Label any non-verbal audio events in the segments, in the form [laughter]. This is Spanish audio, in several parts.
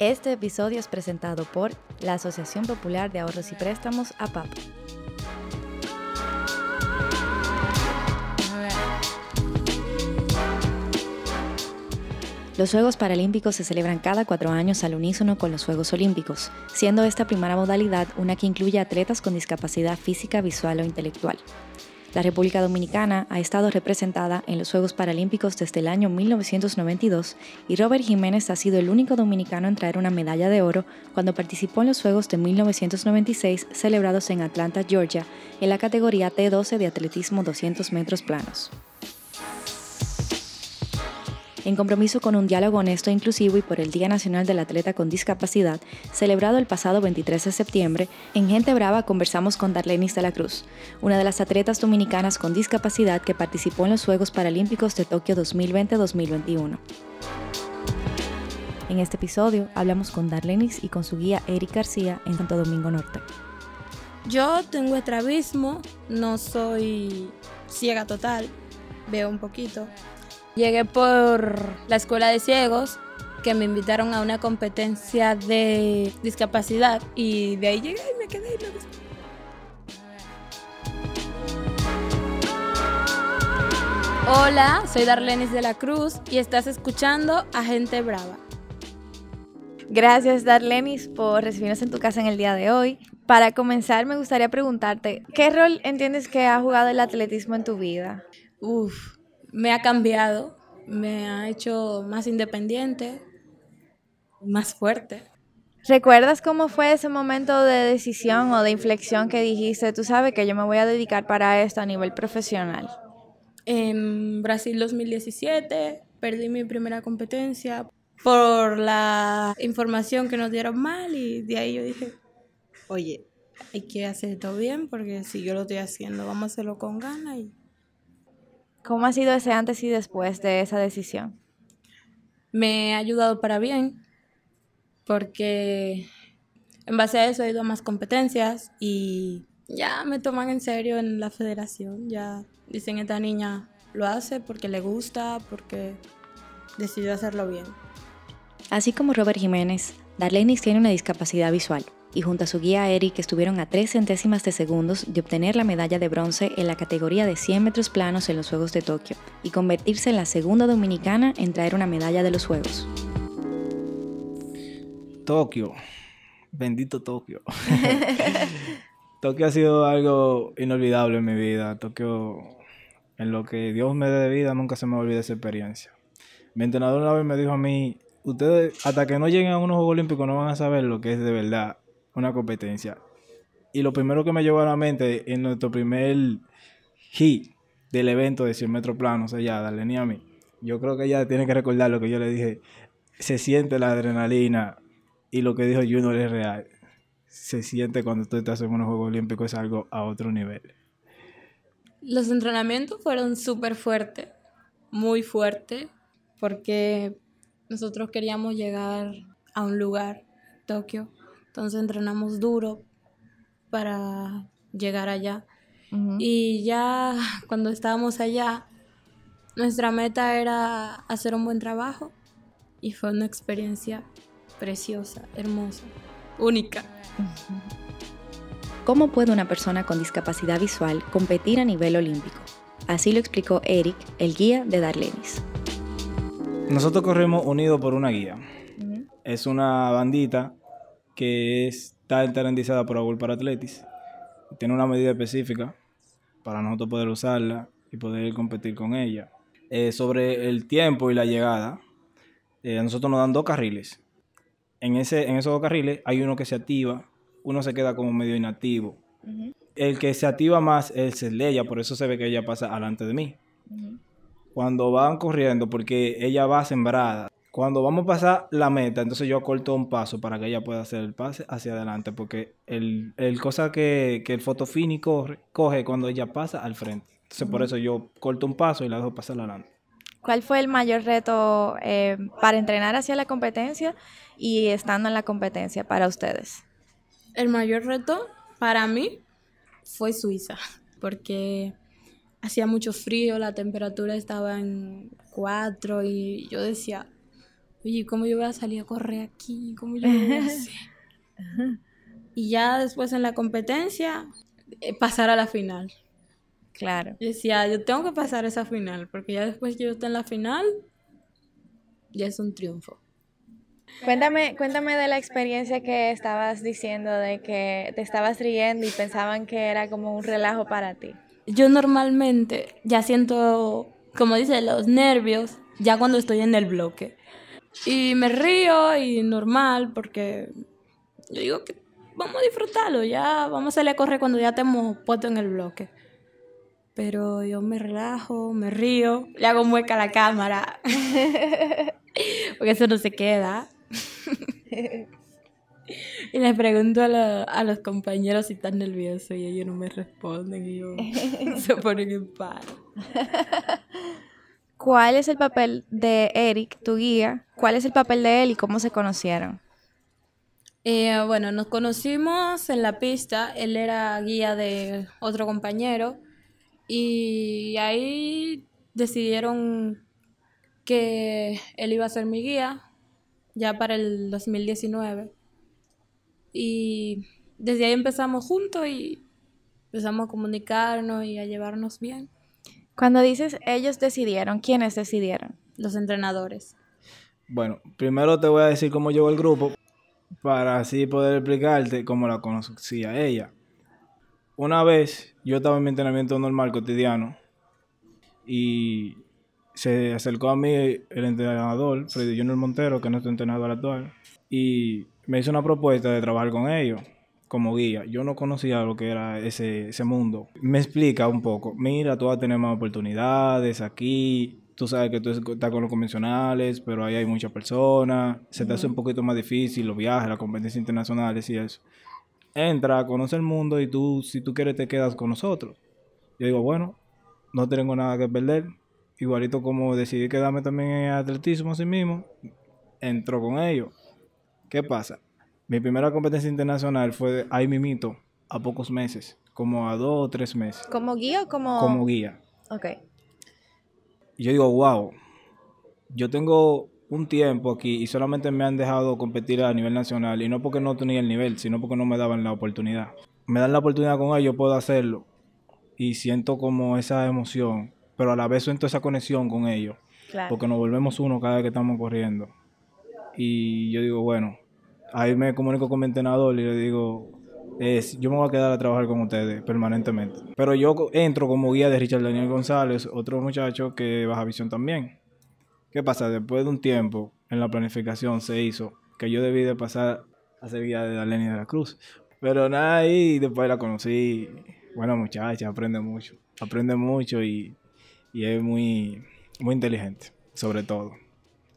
Este episodio es presentado por la Asociación Popular de Ahorros y Préstamos APAP. Los Juegos Paralímpicos se celebran cada cuatro años al unísono con los Juegos Olímpicos, siendo esta primera modalidad una que incluye atletas con discapacidad física, visual o intelectual. La República Dominicana ha estado representada en los Juegos Paralímpicos desde el año 1992 y Robert Jiménez ha sido el único dominicano en traer una medalla de oro cuando participó en los Juegos de 1996 celebrados en Atlanta, Georgia, en la categoría T12 de atletismo 200 metros planos en compromiso con un diálogo honesto e inclusivo y por el Día Nacional del Atleta con Discapacidad, celebrado el pasado 23 de septiembre, en Gente Brava conversamos con Darlenis de la Cruz, una de las atletas dominicanas con discapacidad que participó en los Juegos Paralímpicos de Tokio 2020-2021. En este episodio hablamos con Darlenis y con su guía Eric García en Santo Domingo Norte. Yo tengo estrabismo, no soy ciega total, veo un poquito, Llegué por la escuela de ciegos, que me invitaron a una competencia de discapacidad y de ahí llegué y me quedé y me gustó. Hola, soy Darlenis de la Cruz y estás escuchando a Gente Brava. Gracias Darlenis por recibirnos en tu casa en el día de hoy. Para comenzar me gustaría preguntarte, ¿qué rol entiendes que ha jugado el atletismo en tu vida? Uf, me ha cambiado, me ha hecho más independiente, más fuerte. ¿Recuerdas cómo fue ese momento de decisión o de inflexión que dijiste, tú sabes que yo me voy a dedicar para esto a nivel profesional? En Brasil 2017 perdí mi primera competencia por la información que nos dieron mal y de ahí yo dije, oye, hay que hacer todo bien porque si yo lo estoy haciendo, vamos a hacerlo con ganas y ¿Cómo ha sido ese antes y después de esa decisión? Me ha ayudado para bien, porque en base a eso he ido a más competencias y ya me toman en serio en la federación. Ya dicen, esta niña lo hace porque le gusta, porque decidió hacerlo bien. Así como Robert Jiménez, Darlenis tiene una discapacidad visual y junto a su guía Eric estuvieron a tres centésimas de segundos de obtener la medalla de bronce en la categoría de 100 metros planos en los Juegos de Tokio y convertirse en la segunda dominicana en traer una medalla de los Juegos. Tokio, bendito Tokio. [laughs] [laughs] Tokio ha sido algo inolvidable en mi vida. Tokio, en lo que Dios me dé de vida, nunca se me olvida esa experiencia. Mi entrenador una vez me dijo a mí, ustedes hasta que no lleguen a unos Juegos Olímpicos no van a saber lo que es de verdad una competencia. Y lo primero que me llevó a la mente en nuestro primer hit del evento de 100 metros planos, allá, darle ni a mí. Yo creo que ella tiene que recordar lo que yo le dije. Se siente la adrenalina y lo que dijo Junior es real. Se siente cuando tú estás en unos Juegos Olímpicos, es algo a otro nivel. Los entrenamientos fueron súper fuertes, muy fuertes, porque nosotros queríamos llegar a un lugar, Tokio, entonces entrenamos duro para llegar allá. Y ya [laughs] cuando estábamos allá, nuestra meta era hacer un buen trabajo y fue una experiencia preciosa, hermosa, única. ¿Cómo puede una persona con discapacidad visual competir a nivel olímpico? Así lo explicó Eric, el guía de Darlenis. Nosotros corremos unidos por una guía. Es una bandita que está enterendizada por Agul para Atletis. Tiene una medida específica para nosotros poder usarla y poder competir con ella. Eh, sobre el tiempo y la llegada, eh, a nosotros nos dan dos carriles. En, ese, en esos dos carriles hay uno que se activa, uno se queda como medio inactivo. El que se activa más es el de ella, por eso se ve que ella pasa alante de mí. Cuando van corriendo, porque ella va sembrada, cuando vamos a pasar la meta, entonces yo corto un paso para que ella pueda hacer el pase hacia adelante, porque el, cosa que, el fotofini corre, coge cuando ella pasa al frente. Entonces por eso yo corto un paso y la dejo pasar adelante. ¿Cuál fue el mayor reto eh, para entrenar hacia la competencia y estando en la competencia para ustedes? El mayor reto para mí fue Suiza, porque hacía mucho frío, la temperatura estaba en 4 y yo decía, oye, ¿cómo yo voy a salir a correr aquí? ¿Cómo yo voy a [laughs] hacer? y ya después en la competencia, eh, pasar a la final. Claro. Yo decía, yo tengo que pasar esa final, porque ya después que yo esté en la final, ya es un triunfo. Cuéntame, cuéntame de la experiencia que estabas diciendo, de que te estabas riendo y pensaban que era como un relajo para ti. Yo normalmente ya siento, como dice, los nervios ya cuando estoy en el bloque. Y me río y normal porque yo digo que vamos a disfrutarlo, ya vamos a salir a correr cuando ya te hemos puesto en el bloque. Pero yo me relajo, me río, le hago mueca a la cámara. porque eso no se queda. y les pregunto a, a, los compañeros si están nerviosos y ellos no me responden y yo [laughs] se ponen en paro. ¿Cuál es el papel de Eric, tu guía? ¿Cuál es el papel de él y cómo se conocieron? Eh, bueno, nos conocimos en la pista. Él era guía de otro compañero. Y ahí decidieron que él iba a ser mi guía ya para el 2019. Y desde ahí empezamos juntos y empezamos a comunicarnos y a llevarnos bien. Cuando dices ellos decidieron, ¿quiénes decidieron? Los entrenadores. Bueno, primero te voy a decir cómo llegó el grupo para así poder explicarte cómo la conocía ella. Una vez yo estaba en mi entrenamiento normal cotidiano y se acercó a mí el entrenador, Freddy Junior Montero, que es nuestro entrenador actual, y me hizo una propuesta de trabajar con ellos como guía. Yo no conocía lo que era ese, ese mundo. Me explica un poco, mira, tú vas a tener más oportunidades aquí, tú sabes que tú estás con los convencionales, pero ahí hay muchas personas, se te hace un poquito más difícil los viajes, las competencias internacionales y eso. Entra, conoce el mundo y tú, si tú quieres, te quedas con nosotros. Yo digo, bueno, no tengo nada que perder. Igualito como decidí quedarme también en atletismo así mismo, entro con ellos. ¿Qué pasa? Mi primera competencia internacional fue ahí mimito, a pocos meses, como a dos o tres meses. ¿Como guía o como...? Como guía. Ok. Y yo digo, wow, yo tengo un tiempo aquí y solamente me han dejado competir a nivel nacional y no porque no tenía el nivel, sino porque no me daban la oportunidad. Me dan la oportunidad con ellos, puedo hacerlo y siento como esa emoción, pero a la vez siento esa conexión con ellos, Claro. porque nos volvemos uno cada vez que estamos corriendo. Y yo digo, bueno, ahí me comunico con mi entrenador y le digo, es, yo me voy a quedar a trabajar con ustedes permanentemente. Pero yo entro como guía de Richard Daniel González, otro muchacho que baja visión también. ¿Qué pasa? Después de un tiempo en la planificación se hizo que yo debí de pasar a ser guía de Darlene de la Cruz. Pero nada, ahí después la conocí. Buena muchacha, aprende mucho. Aprende mucho y, y es muy, muy inteligente, sobre todo.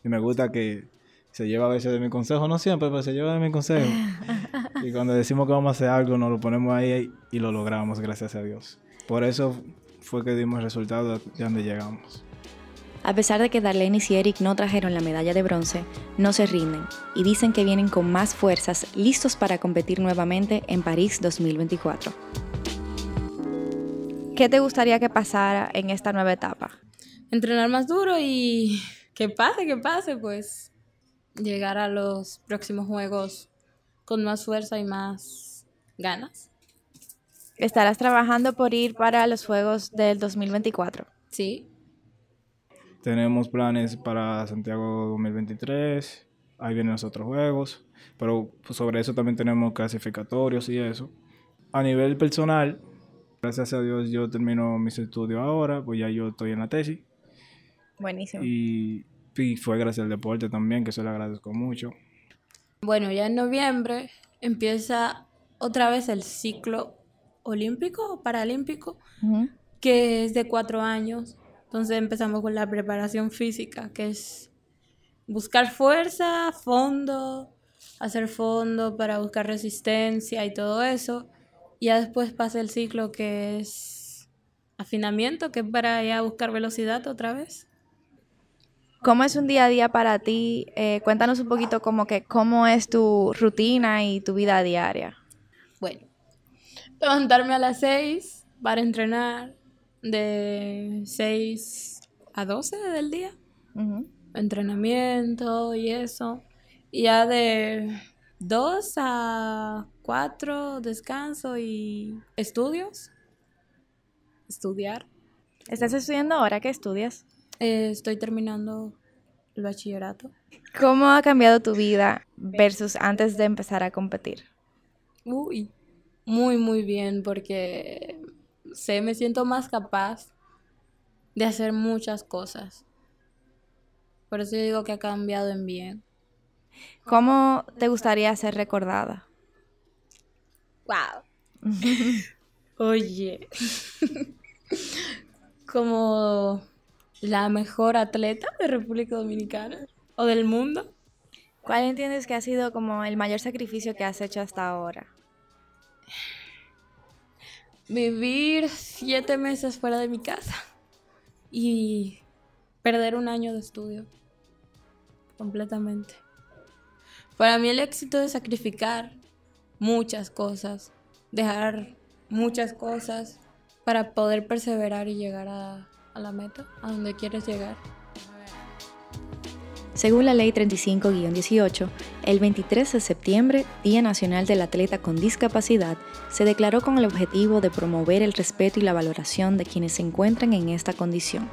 Y me gusta que se lleva a veces de mi consejo, no siempre, pero se lleva de mi consejo. [laughs] y cuando decimos que vamos a hacer algo, nos lo ponemos ahí y lo logramos, gracias a Dios. Por eso fue que dimos el resultado de donde llegamos. A pesar de que Darlenis y Eric no trajeron la medalla de bronce, no se rinden y dicen que vienen con más fuerzas, listos para competir nuevamente en París 2024. ¿Qué te gustaría que pasara en esta nueva etapa? Entrenar más duro y que pase, que pase, pues llegar a los próximos juegos con más fuerza y más ganas. ¿Estarás trabajando por ir para los Juegos del 2024? Sí, Tenemos planes para Santiago 2023, ahí vienen los otros juegos, pero pues, sobre eso también tenemos clasificatorios y eso. A nivel personal, gracias a Dios yo termino mis estudios ahora, pues ya yo estoy en la tesis Buenísimo. y, y fue gracias al deporte también, que se le agradezco mucho. Bueno, ya en noviembre empieza otra vez el ciclo olímpico o paralímpico, que es de cuatro años. Entonces empezamos con la preparación física, que es buscar fuerza, fondo, hacer fondo para buscar resistencia y todo eso. Y ya después pasa el ciclo que es afinamiento, que es para ya buscar velocidad otra vez. ¿Cómo es un día a día para ti? Eh, cuéntanos un poquito como que cómo es tu rutina y tu vida diaria. Bueno, levantarme a las 6 para entrenar de 6 a 12 del día. Entrenamiento y eso. Y ya de dos a cuatro descanso y estudios. Estudiar. ¿Estás estudiando ahora? ¿Qué estudias? Eh, estoy terminando el bachillerato. ¿Cómo ha cambiado tu vida versus antes de empezar a competir? Uy, muy, muy bien, porque sé, me siento más capaz de hacer muchas cosas. Por eso yo digo que ha cambiado en bien. ¿Cómo te gustaría ser recordada? Wow. [laughs] Oye. [laughs] Como la mejor atleta de República Dominicana o del mundo. ¿Cuál entiendes que ha sido como el mayor sacrificio que has hecho hasta ahora? Vivir siete meses fuera de mi casa y perder un año de estudio completamente. Para mí el éxito es sacrificar muchas cosas, dejar muchas cosas para poder perseverar y llegar a, a la meta, a donde quieres llegar. Según la Ley 35-18, el 23 de septiembre, Día Nacional del Atleta con Discapacidad, se declaró con el objetivo de promover el respeto y la valoración de quienes se encuentran en esta condición.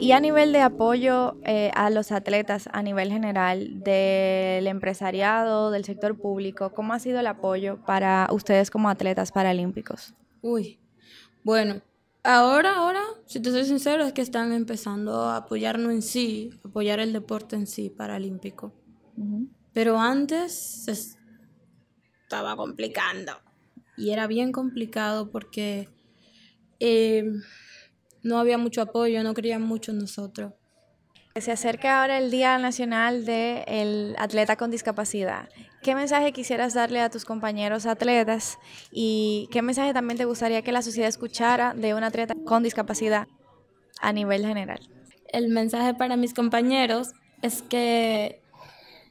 Y a nivel de apoyo eh, a los atletas a nivel general del empresariado, del sector público, ¿cómo ha sido el apoyo para ustedes como atletas paralímpicos? Uy, bueno, ahora, ahora, si te soy sincero, es que están empezando a apoyarnos en sí, apoyar el deporte en sí paralímpico. Pero antes se estaba complicando. Y era bien complicado porque eh, no había mucho apoyo, no creían mucho en nosotros. Se acerca ahora el Día Nacional del Atleta con Discapacidad. ¿Qué mensaje quisieras darle a tus compañeros atletas y qué mensaje también te gustaría que la sociedad escuchara de un atleta con discapacidad a nivel general? El mensaje para mis compañeros es que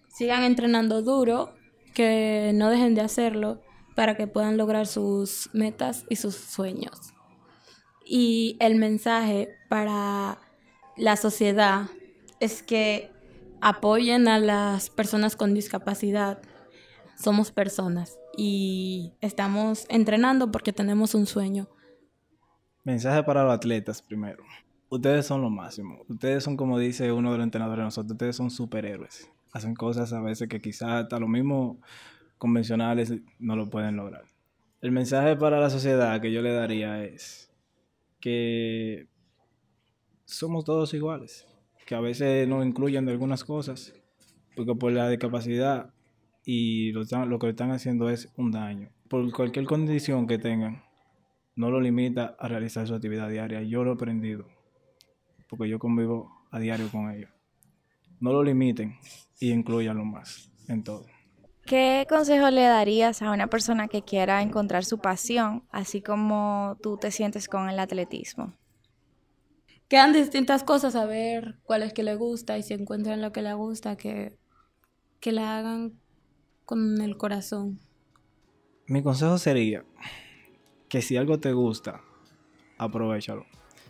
sigan entrenando duro, que no dejen de hacerlo para que puedan lograr sus metas y sus sueños. Y el mensaje para la sociedad es que apoyen a las personas con discapacidad. Somos personas y estamos entrenando porque tenemos un sueño. Mensaje para los atletas primero. Ustedes son lo máximo. Ustedes son, como dice uno de los entrenadores de nosotros, ustedes son superhéroes. Hacen cosas a veces que quizás hasta lo mismo convencionales no lo pueden lograr. El mensaje para la sociedad que yo le daría es que somos todos iguales que a veces no incluyen de algunas cosas, porque por la discapacidad y lo, lo que están haciendo es un daño. Por cualquier condición que tengan, no lo limita a realizar su actividad diaria. Yo lo he aprendido, porque yo convivo a diario con ellos. No lo limiten y incluyanlo más en todo. ¿Qué consejo le darías a una persona que quiera encontrar su pasión, así como tú te sientes con el atletismo? Quedan distintas cosas a ver cuál es que le gusta y si encuentran lo que le gusta, que, que la hagan con el corazón. Mi consejo sería que si algo te gusta, aprovechalo.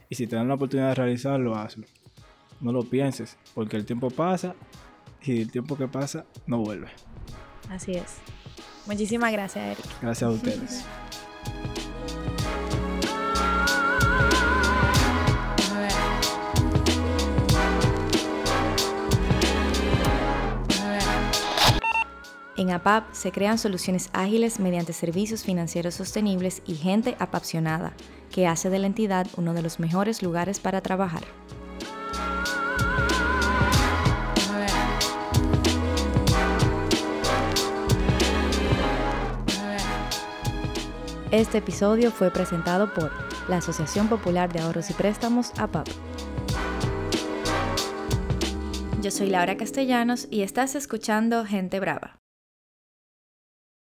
Y si te dan la oportunidad de realizarlo, hazlo. No lo pienses, porque el tiempo pasa y el tiempo que pasa no vuelve. Así es. Muchísimas gracias, Eric. Gracias a ustedes. [laughs] En APAP se crean soluciones ágiles mediante servicios financieros sostenibles y gente apasionada, que hace de la entidad uno de los mejores lugares para trabajar. Este episodio fue presentado por la Asociación Popular de Ahorros y Préstamos APAP. Yo soy Laura Castellanos y estás escuchando Gente Brava.